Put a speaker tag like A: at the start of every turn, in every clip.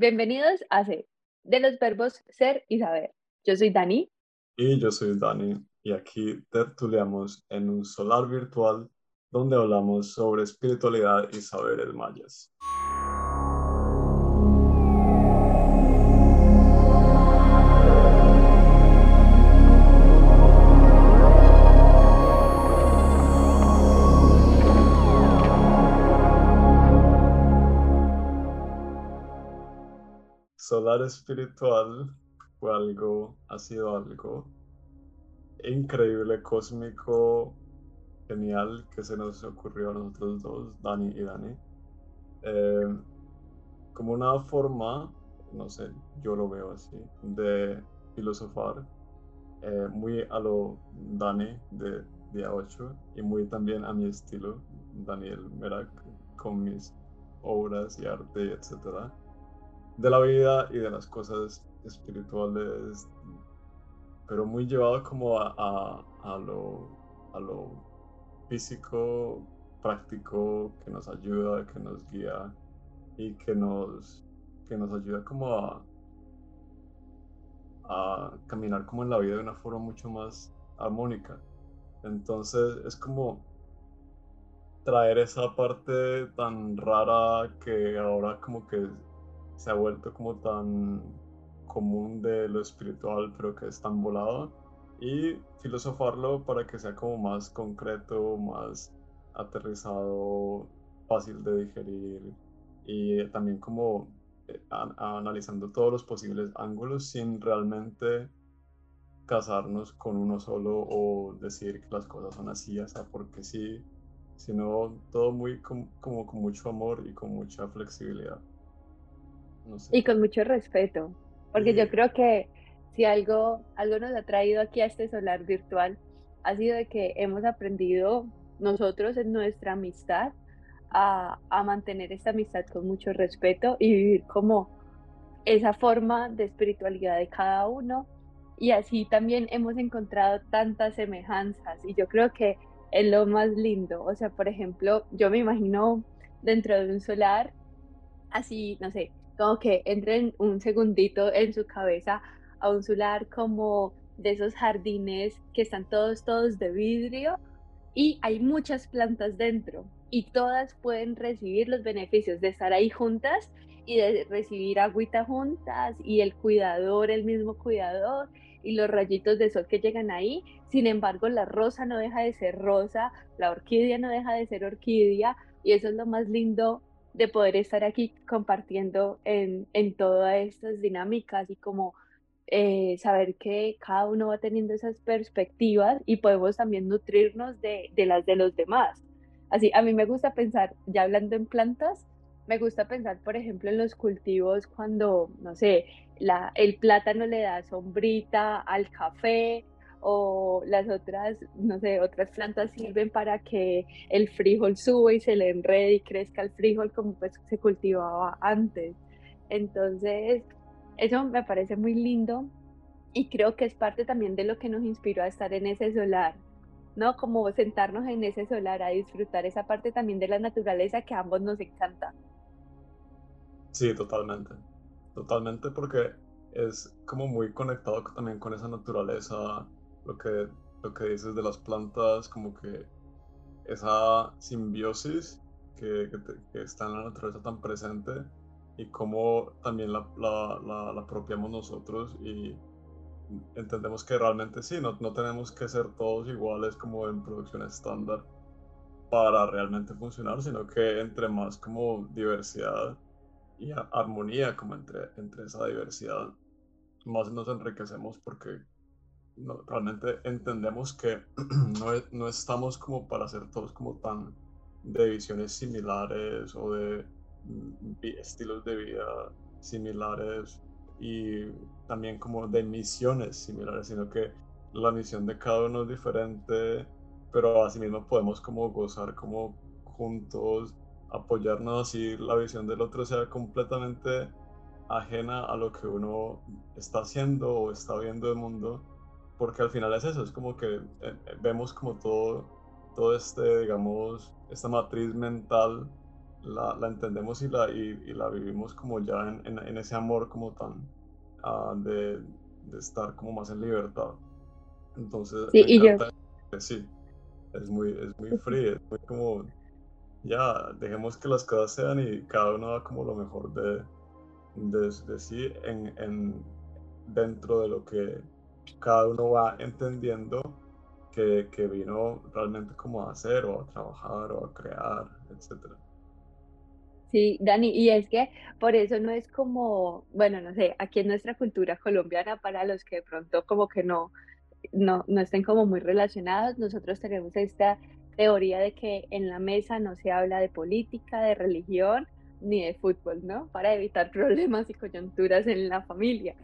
A: Bienvenidos a C, de los verbos ser y saber. Yo soy Dani.
B: Y yo soy Dani, y aquí tertuliamos en un solar virtual donde hablamos sobre espiritualidad y saberes mayas. Solar espiritual fue algo, ha sido algo increíble, cósmico, genial que se nos ocurrió a nosotros dos, Dani y Dani. Eh, como una forma, no sé, yo lo veo así, de filosofar, eh, muy a lo Dani de Día 8 y muy también a mi estilo, Daniel Merak, con mis obras y arte, etcétera, de la vida y de las cosas espirituales, pero muy llevado como a, a, lo, a lo físico, práctico, que nos ayuda, que nos guía y que nos, que nos ayuda como a, a caminar como en la vida de una forma mucho más armónica. Entonces es como traer esa parte tan rara que ahora como que se ha vuelto como tan común de lo espiritual, pero que es tan volado, y filosofarlo para que sea como más concreto, más aterrizado, fácil de digerir, y también como eh, analizando todos los posibles ángulos sin realmente casarnos con uno solo o decir que las cosas son así, sea, porque sí, sino todo muy como con mucho amor y con mucha flexibilidad.
A: Y con mucho respeto, porque yo creo que si algo, algo nos ha traído aquí a este solar virtual, ha sido de que hemos aprendido nosotros en nuestra amistad a, a mantener esta amistad con mucho respeto y vivir como esa forma de espiritualidad de cada uno. Y así también hemos encontrado tantas semejanzas y yo creo que es lo más lindo. O sea, por ejemplo, yo me imagino dentro de un solar, así, no sé, como que entren un segundito en su cabeza a un solar como de esos jardines que están todos, todos de vidrio y hay muchas plantas dentro y todas pueden recibir los beneficios de estar ahí juntas y de recibir agüita juntas y el cuidador, el mismo cuidador y los rayitos de sol que llegan ahí. Sin embargo, la rosa no deja de ser rosa, la orquídea no deja de ser orquídea y eso es lo más lindo de poder estar aquí compartiendo en, en todas estas dinámicas y como eh, saber que cada uno va teniendo esas perspectivas y podemos también nutrirnos de, de, las de los demás. Así, a mí me gusta pensar, ya hablando en plantas, me gusta pensar, por ejemplo, en los cultivos cuando, no sé, la, el plátano le da sombrita al café o las otras, no sé, otras plantas sirven para que el frijol suba y se le enrede y crezca el frijol como pues se cultivaba antes. Entonces, eso me parece muy lindo y creo que es parte también de lo que nos inspiró a estar en ese solar, ¿no? Como sentarnos en ese solar a disfrutar esa parte también de la naturaleza que a ambos nos encanta.
B: Sí, totalmente. Totalmente porque es como muy conectado también con esa naturaleza lo que, lo que dices de las plantas, como que esa simbiosis que, que, está en la naturaleza tan presente y cómo también la, la, la, la, apropiamos nosotros y entendemos que realmente sí, no, no tenemos que ser todos iguales como en producción estándar para realmente funcionar, sino que entre más como diversidad y armonía como entre, entre esa diversidad, más nos enriquecemos porque no, realmente entendemos que no, no, estamos como para ser todos como tan de visiones similares o de mm, estilos de vida similares y también como de misiones similares, sino que la misión de cada uno es diferente, pero asimismo podemos como gozar como juntos, apoyarnos y la visión del otro sea completamente ajena a lo que uno está haciendo o está viendo el mundo porque al final es eso, es como que eh, eh, vemos como todo, todo este, digamos, esta matriz mental la, la entendemos y la, y, la vivimos como ya en, en, ese amor como tan ah, de, de, estar como más en libertad. Entonces,
A: sí, y yo...
B: sí, es muy, es muy frío, es muy como, ya, dejemos que las cosas sean y cada uno haga como lo mejor de, de, de sí en, en, dentro de lo que cada uno va entendiendo que, que, vino realmente como a hacer o a trabajar o a crear, etcétera.
A: Sí, Dani, y es que por eso no es como, bueno, no sé, aquí en nuestra cultura colombiana, para los que de pronto como que no, no, no estén como muy relacionados, nosotros tenemos esta teoría de que en la mesa no se habla de política, de religión ni de fútbol, ¿no? Para evitar problemas y coyunturas en la familia.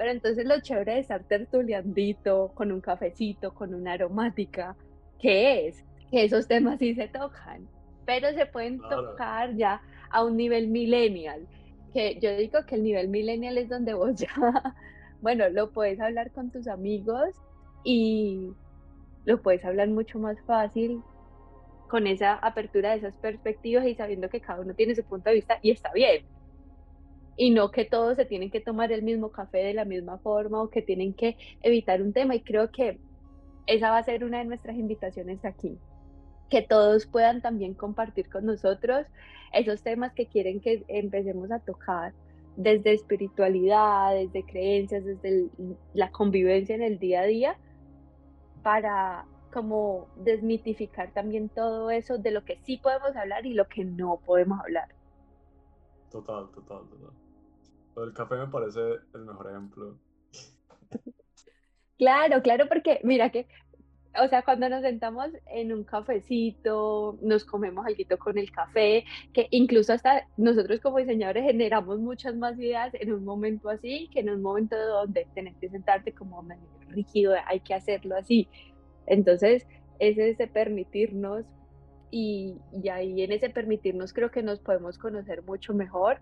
A: Pero entonces lo chévere de estar tertuliandito, con un cafecito, con una aromática, ¿qué es? Que esos temas sí se tocan, pero se pueden tocar ya a un nivel millennial, que yo digo que el nivel millennial es donde vos ya, bueno, lo puedes hablar con tus amigos y lo puedes hablar mucho más fácil con esa apertura de esas perspectivas y sabiendo que cada uno tiene su punto de vista y está bien. Y no que todos se tienen que tomar el mismo café de la misma forma o que tienen que evitar un tema. Y creo que esa va a ser una de nuestras invitaciones aquí que todos puedan también compartir con nosotros esos temas que quieren que empecemos a tocar desde espiritualidad, desde creencias, desde la convivencia en el día a día, para como desmitificar también todo eso de lo que sí podemos hablar y lo que no podemos hablar.
B: Total, total, total. El café me parece el mejor ejemplo.
A: Claro, claro, porque mira que o sea, cuando nos sentamos en un cafecito, nos comemos algo con el café, que incluso hasta nosotros como diseñadores generamos muchas más ideas en un momento así que en un momento donde tenés que sentarte como rígido, hay que hacerlo así. Entonces, ese es de permitirnos y, y ahí en ese permitirnos creo que nos podemos conocer mucho mejor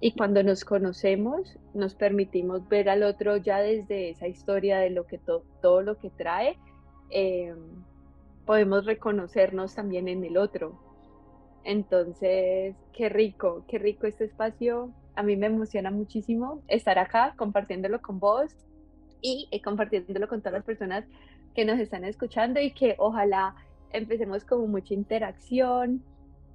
A: y cuando nos conocemos nos permitimos ver al otro ya desde esa historia de lo que todo lo que trae eh, podemos reconocernos también en el otro. Entonces, qué rico, qué rico este espacio. A mí me emociona muchísimo estar acá compartiéndolo con vos y eh, compartiéndolo con todas las personas que nos están escuchando y que ojalá empecemos con mucha interacción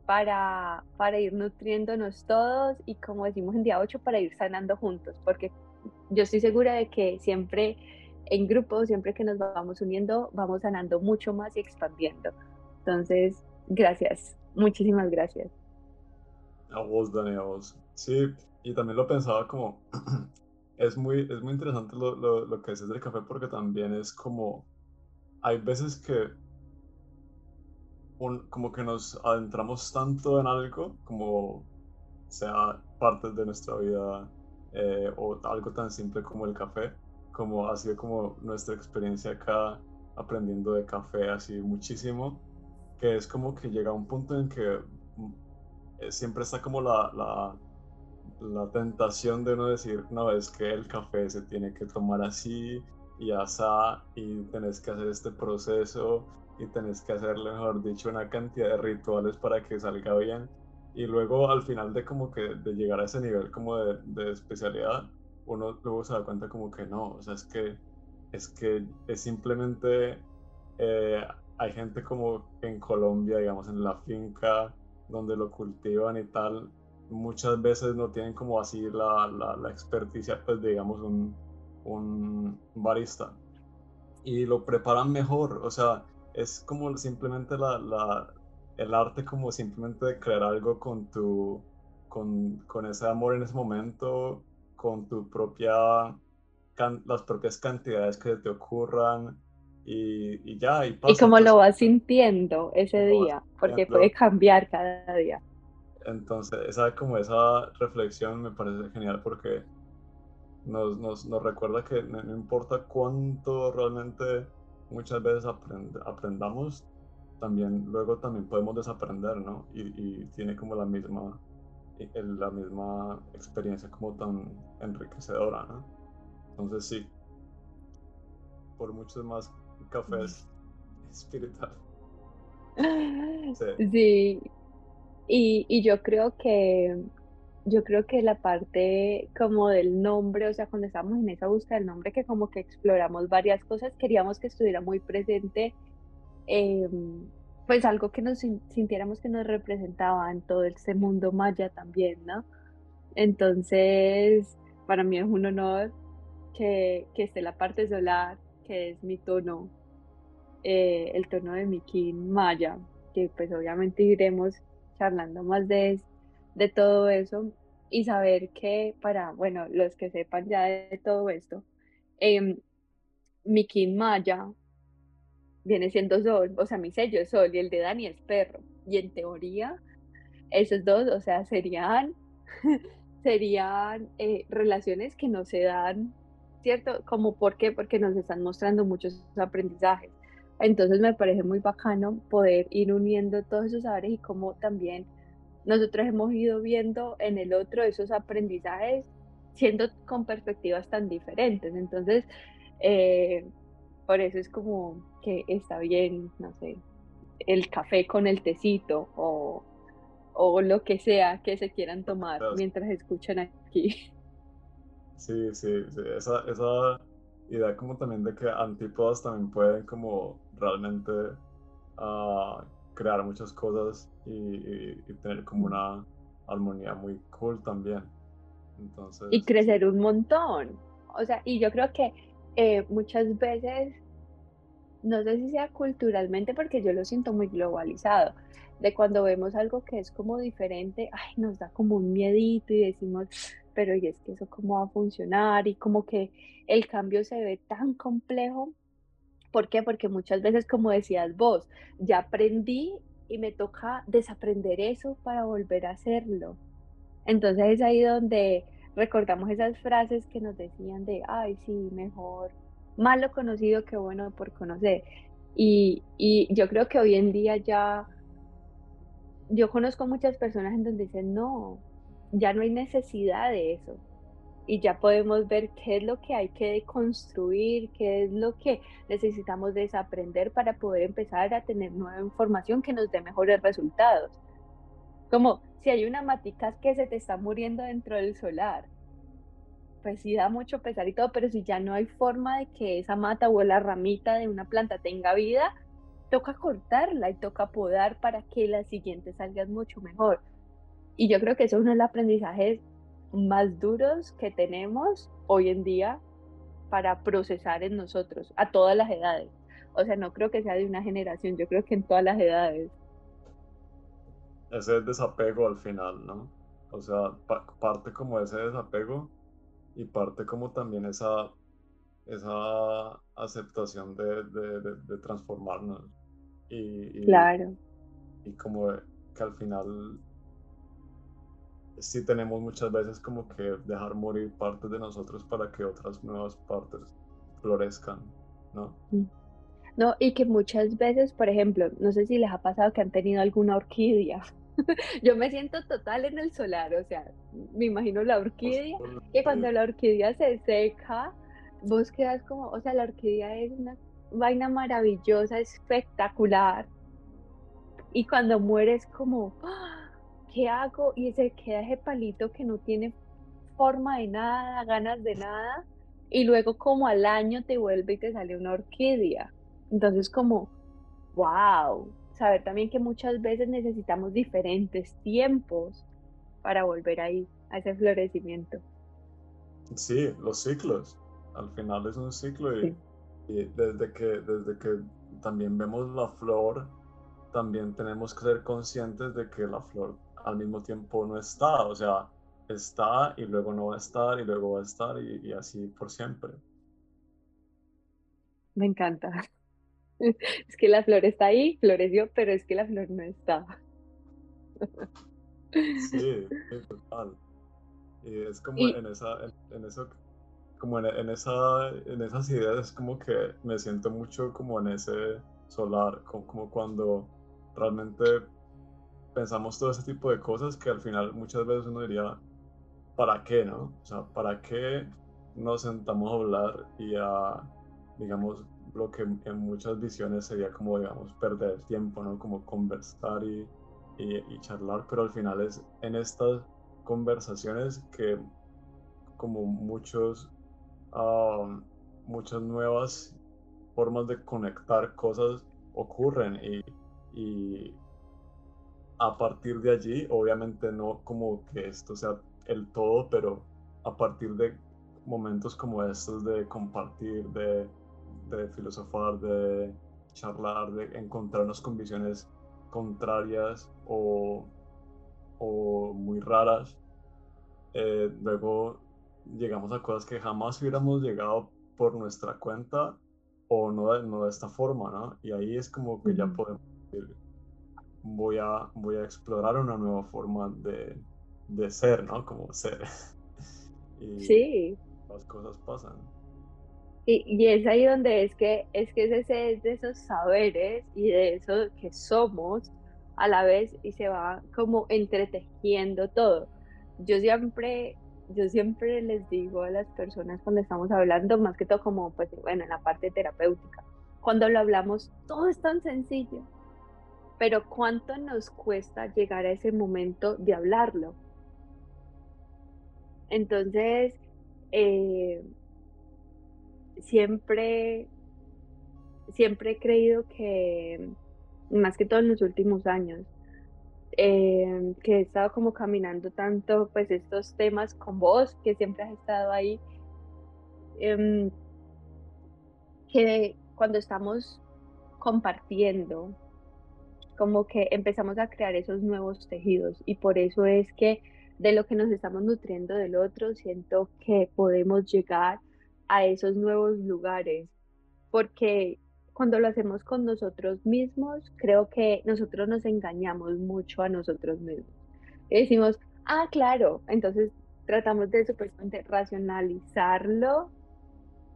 A: para, para ir nutriéndonos todos y como decimos en día 8, para ir sanando juntos, porque yo estoy segura de que siempre en grupo, siempre que nos vamos uniendo, vamos sanando mucho más y expandiendo. Entonces, gracias, muchísimas gracias.
B: A vos, Dani, a vos. Sí, y también lo pensaba como, es muy, es muy interesante lo, lo, lo que dices del café porque también es como, hay veces que un, como que nos adentramos tanto en algo como sea parte de nuestra vida eh, o algo tan simple como el café, como ha sido como nuestra experiencia acá aprendiendo de café así muchísimo, que es como que llega un punto en que mm, eh, siempre está como la, la, la tentación de uno decir, no, es que el café se tiene que tomar así y asá y tenés que hacer este proceso y tenés que hacerle, mejor dicho, una cantidad de rituales para que salga bien. Y luego al final de como que de llegar a ese nivel como de, de especialidad, uno luego se da cuenta como que no, o sea, es que es, que es simplemente, eh, hay gente como en Colombia, digamos, en la finca donde lo cultivan y tal, muchas veces no tienen como así la, la, la experticia, pues digamos, un, un barista. Y lo preparan mejor, o sea, es como simplemente la, la, el arte como simplemente de crear algo con tu, con, con ese amor en ese momento con tu propia, las propias cantidades que te ocurran y, y ya. Y,
A: y cómo lo vas sintiendo ese día, porque puede cambiar cada día.
B: Entonces, esa, como esa reflexión me parece genial porque nos, nos, nos recuerda que no, importa cuánto realmente muchas veces aprendamos, también luego también podemos desaprender, ¿no? Y, y tiene como la misma la misma experiencia como tan enriquecedora, ¿no? Entonces sí, por muchos más cafés espiritual.
A: Sí. Y, y yo creo que yo creo que la parte como del nombre, o sea, cuando estábamos en esa búsqueda del nombre, que como que exploramos varias cosas, queríamos que estuviera muy presente, em, pues algo que nos sintiéramos que nos representaba en todo este mundo maya también, ¿no? Entonces, para mí es un honor que, esté la parte solar, que es mi tono, eh, el tono de mi kin maya, que pues obviamente iremos charlando más de, de todo eso y saber que para, bueno, los que sepan ya de todo esto, eh, mi kin maya viene siendo sol, o sea, mi sello es sol y el de Dani es perro. Y en teoría, esos dos, o sea, serían, serían eh, relaciones que no se dan, ¿cierto? Como, ¿por qué? Porque nos están mostrando muchos aprendizajes. Entonces me parece muy bacano poder ir uniendo todos esos saberes y cómo también nosotros hemos ido viendo en el otro esos aprendizajes siendo con perspectivas tan diferentes. Entonces, eh, por eso es como que está bien, no sé, el café con el tecito o, o lo que sea que se quieran tomar mientras escuchan aquí.
B: Sí, sí, sí. Esa, esa idea como también de que antípodas también pueden como realmente uh, crear muchas cosas y, tener como una armonía muy cool también. Entonces,
A: y crecer un montón. O sea, y yo creo que eh, muchas veces, no sé si sea culturalmente, porque yo lo siento muy globalizado, de cuando vemos algo que es como diferente, ay, nos da como un miedito y decimos, pero ¿y es que eso cómo va a funcionar? Y como que el cambio se ve tan complejo ¿Por qué? Porque muchas veces, como decías vos, ya aprendí y me toca desaprender eso para volver a hacerlo. Entonces es ahí donde recordamos esas frases que nos decían de, ay, sí, mejor malo conocido que bueno por conocer. Y, y yo creo que hoy en día ya, yo conozco muchas personas en donde dicen, no, ya no hay necesidad de eso y ya podemos ver qué es lo que hay que construir, qué es lo que necesitamos desaprender para poder empezar a tener nueva información que nos dé mejores resultados. Como si hay una matica que se te está muriendo dentro del solar, pues sí da mucho pesar y todo, pero si ya no hay forma de que esa mata o la ramita de una planta tenga vida, toca cortarla y toca podar para que la siguiente salga mucho mejor. Y yo creo que eso es uno de los más duros que tenemos hoy en día para procesar en nosotros, a todas las edades. O sea, no creo que sea de una generación, yo creo que en todas las edades.
B: Ese desapego al final, ¿no? O sea, parte como ese desapego y parte como también esa, esa aceptación de, de, transformarnos. Y,
A: claro.
B: Y como que al final sí tenemos muchas veces como que dejar morir partes de nosotros para que otras nuevas partes florezcan, ¿no? Mm.
A: No, y que muchas veces, por ejemplo, no sé si les ha pasado que han tenido alguna orquídea. Yo me siento total en el solar, o sea, me imagino la orquídea, que cuando la orquídea se seca, vos quedas como, o sea, la orquídea es una vaina maravillosa, espectacular, y cuando mueres como, ¡ah! ¿Qué hago? Y se queda ese palito que no tiene forma de nada, ganas de nada, y luego como al año te vuelve y te sale una orquídea. Entonces como, wow, saber también que muchas veces necesitamos diferentes tiempos para volver ahí, a ese florecimiento.
B: Sí, los ciclos. Al final es un ciclo y, y desde, que, desde que también vemos la flor, también tenemos que ser conscientes de que la flor al mismo tiempo no está, o sea, está y luego no va a estar y luego va a estar y, así por siempre.
A: Me encanta. Es que la flor está ahí, floreció, pero es que la flor no está.
B: Sí, total. Y es como en esa, en, eso, como en, esa, en esas ideas es como que me siento mucho como en ese solar, como cuando realmente pensamos todo ese tipo de cosas que al final muchas veces uno diría, ¿para qué, no? O sea, ¿para qué nos sentamos a hablar y a, digamos, lo que en muchas visiones sería como, digamos, perder tiempo, ¿no? Como conversar y, y, charlar, pero al final es en estas conversaciones que como muchos, muchas nuevas formas de conectar cosas ocurren y a partir de allí, obviamente no como que esto sea el todo, pero a partir de momentos como estos de compartir, de, de filosofar, de charlar, de encontrarnos con visiones contrarias o, o muy raras, eh, luego llegamos a cosas que jamás hubiéramos llegado por nuestra cuenta o no de, no de esta forma, ¿no? Y ahí es como que ya podemos voy a, voy a explorar una nueva forma de, de ser, ¿no? Como ser.
A: y sí.
B: Las cosas pasan.
A: Y, y, es ahí donde es que es que es ese de esos saberes y de eso que somos a la vez y se va como entretejiendo todo. Yo siempre yo siempre les digo a las personas cuando estamos hablando, más que todo como pues bueno, en la parte terapéutica, cuando lo hablamos todo es tan sencillo, pero cuánto nos cuesta llegar a ese momento de hablarlo. Entonces, eh, siempre, siempre he creído que, más que todo en los últimos años, eh, que he estado como caminando tanto pues estos temas con vos, que siempre has estado ahí, em, que cuando estamos compartiendo, como que empezamos a crear esos nuevos tejidos y por eso es que de lo que nos estamos nutriendo del otro, siento que podemos llegar a esos nuevos lugares, porque cuando lo hacemos con nosotros mismos, creo que nosotros nos engañamos mucho a nosotros mismos. Y decimos, ah, claro, entonces tratamos de supuestamente racionalizarlo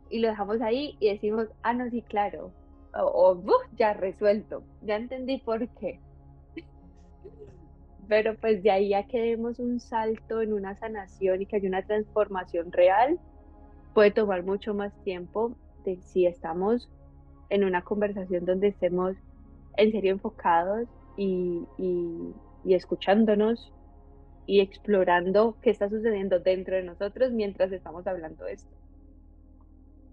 A: y lo dejamos ahí y decimos, ah, no, sí, claro, o, ya resuelto, ya entendí por qué. Pero pues de ahí a que demos un salto en una sanación y que haya una transformación real, puede tomar mucho más tiempo de si estamos en una conversación donde estemos en serio enfocados y, y, y escuchándonos y explorando qué está sucediendo dentro de nosotros mientras estamos hablando esto.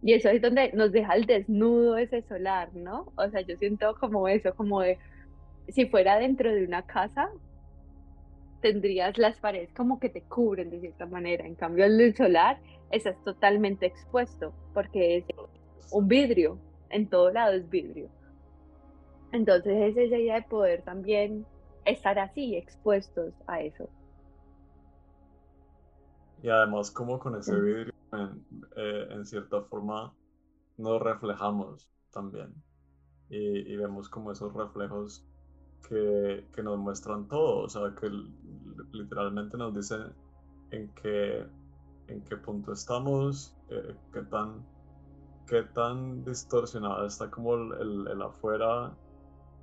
A: Y eso es donde nos deja el desnudo ese solar, ¿no? O sea, yo siento como eso, como de, si fuera dentro de una casa, tendrías las paredes como que te cubren de cierta manera. En cambio, el solar estás totalmente expuesto porque es un vidrio, en todo lado es vidrio. Entonces es esa idea de poder también estar así, expuestos a eso.
B: Y además como con ese vidrio eh, en, cierta forma nos reflejamos también y, vemos como esos reflejos que, que, nos muestran todo, o sea, que literalmente nos dicen en qué, en qué punto estamos, eh, qué, tan, qué tan distorsionada está como el, el, afuera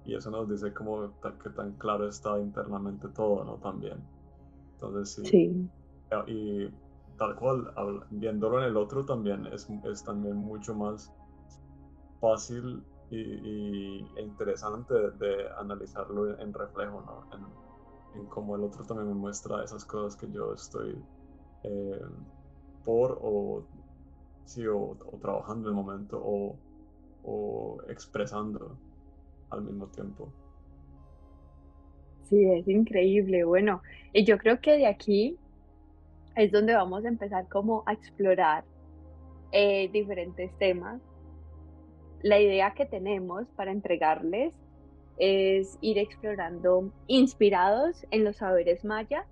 B: y eso nos dice como qué tan claro está internamente todo, ¿no? También. Entonces sí. Y tal cual, viéndolo en el otro también es, es también mucho más fácil y, e interesante de, analizarlo en reflejo, ¿no? En, cómo el otro también me muestra esas cosas que yo estoy eh, por o, sí, trabajando en el momento o, o expresando al mismo tiempo.
A: Sí, es increíble. Bueno, y yo creo que de aquí es donde vamos a empezar como a explorar eh, diferentes temas. La idea que tenemos para entregarles es ir explorando inspirados en los saberes maya,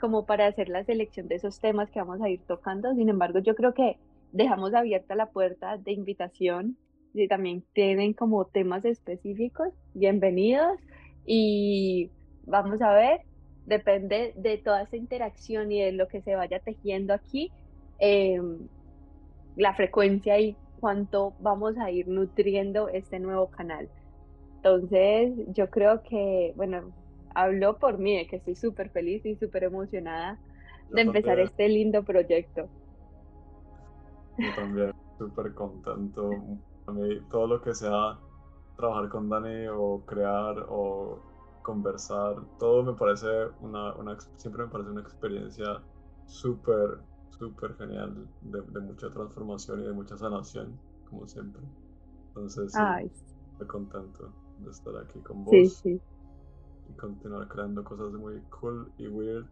A: como para hacer la selección de esos temas que vamos a ir tocando. Sin embargo, yo creo que dejamos abierta la puerta de invitación. Si también tienen como temas específicos, bienvenidos y vamos a ver depende de toda esa interacción y de lo que se vaya tejiendo aquí, em, la frecuencia y cuánto vamos a ir nutriendo este nuevo canal. Entonces, yo creo que, bueno, hablo por mí, que estoy súper feliz y súper emocionada de empezar este lindo proyecto.
B: Yo también, súper contento. A mí, todo lo que sea trabajar con Dani o crear o conversar, todo me parece una, una siempre me parece una experiencia súper, súper genial, de, de, mucha transformación y de mucha sanación, como siempre. Entonces, estoy contento de estar aquí con vos.
A: Sí, sí.
B: Y continuar creando cosas muy cool y weird.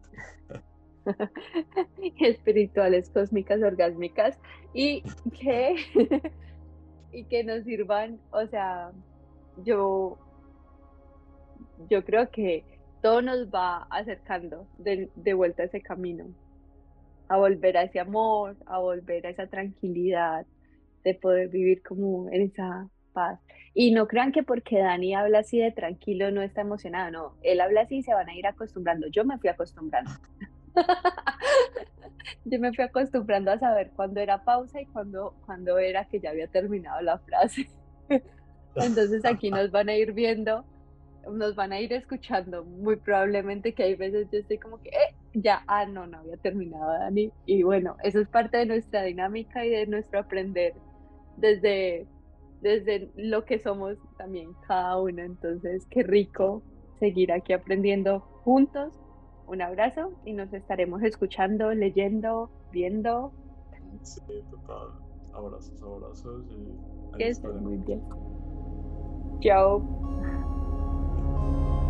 A: espirituales, cósmicas, orgásmicas y que, y que nos sirvan, o sea, yo, yo creo que todo nos va acercando de, vuelta a ese camino, a volver a ese amor, a volver a esa tranquilidad, de poder vivir como en esa paz. Y no crean que porque Dani habla así de tranquilo no está emocionado, no, él habla así y se van a ir acostumbrando. Yo me fui acostumbrando. Yo me fui acostumbrando a saber cuándo era pausa y cuándo, cuándo era que ya había terminado la frase. Entonces aquí nos van a ir viendo, nos van a ir escuchando. Muy probablemente que hay veces yo estoy como que, eh, ya, ah, no, no había terminado, Dani. Y bueno, eso es parte de nuestra dinámica y de nuestro aprender desde, desde lo que somos también cada uno. Entonces, qué rico seguir aquí aprendiendo juntos un abrazo y nos estaremos escuchando, leyendo, viendo.
B: Sí, total. Abrazos, abrazos y...
A: Que estés muy bien. Chao. thank you